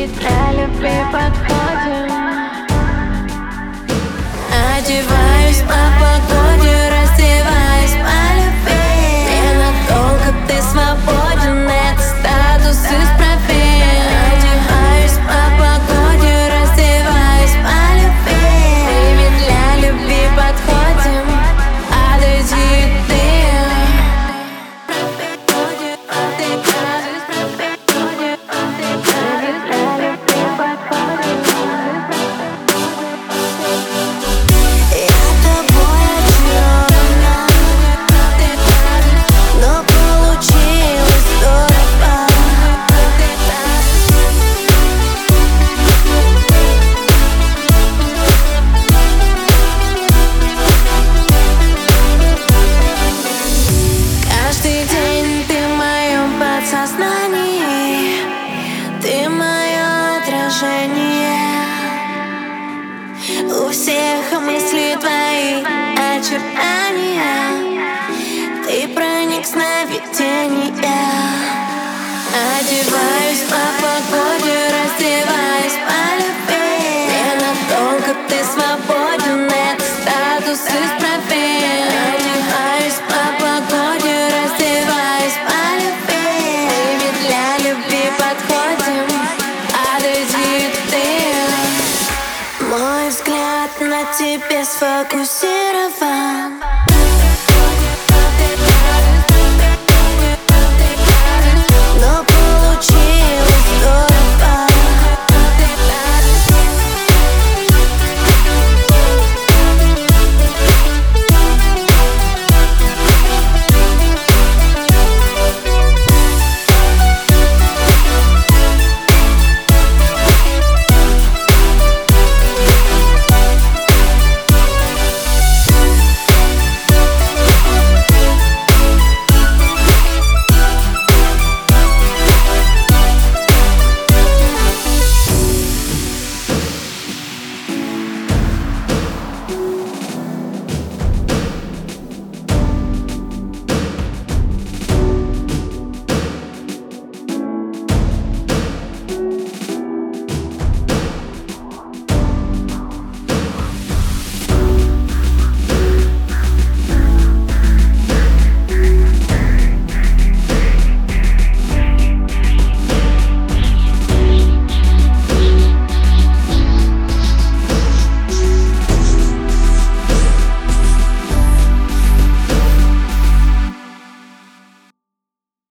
ведь для любви Ты мое отражение. У всех мыслей твои очертания. Ты проник сновидения. взгляд на тебе сфокусирован.